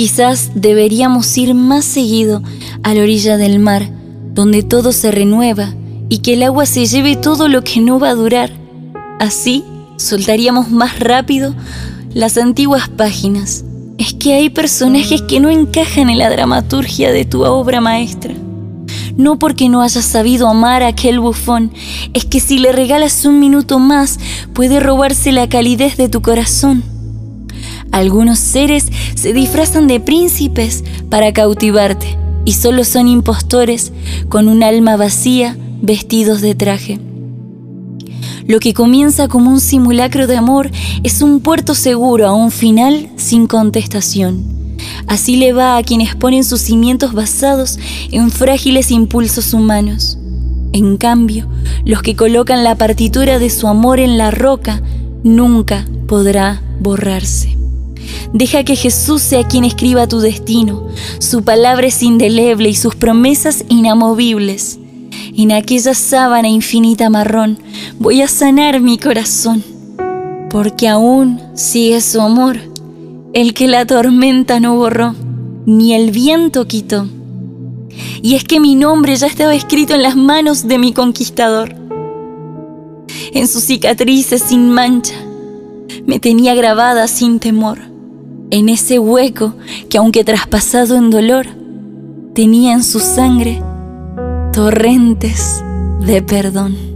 Quizás deberíamos ir más seguido a la orilla del mar, donde todo se renueva y que el agua se lleve todo lo que no va a durar. Así soltaríamos más rápido las antiguas páginas. Es que hay personajes que no encajan en la dramaturgia de tu obra maestra. No porque no hayas sabido amar a aquel bufón, es que si le regalas un minuto más, puede robarse la calidez de tu corazón. Algunos seres se disfrazan de príncipes para cautivarte y solo son impostores con un alma vacía vestidos de traje. Lo que comienza como un simulacro de amor es un puerto seguro a un final sin contestación. Así le va a quienes ponen sus cimientos basados en frágiles impulsos humanos. En cambio, los que colocan la partitura de su amor en la roca nunca podrá borrarse. Deja que Jesús sea quien escriba tu destino. Su palabra es indeleble y sus promesas inamovibles. En aquella sábana infinita marrón voy a sanar mi corazón, porque aún sigue su amor, el que la tormenta no borró, ni el viento quitó. Y es que mi nombre ya estaba escrito en las manos de mi conquistador. En sus cicatrices sin mancha, me tenía grabada sin temor en ese hueco que aunque traspasado en dolor, tenía en su sangre torrentes de perdón.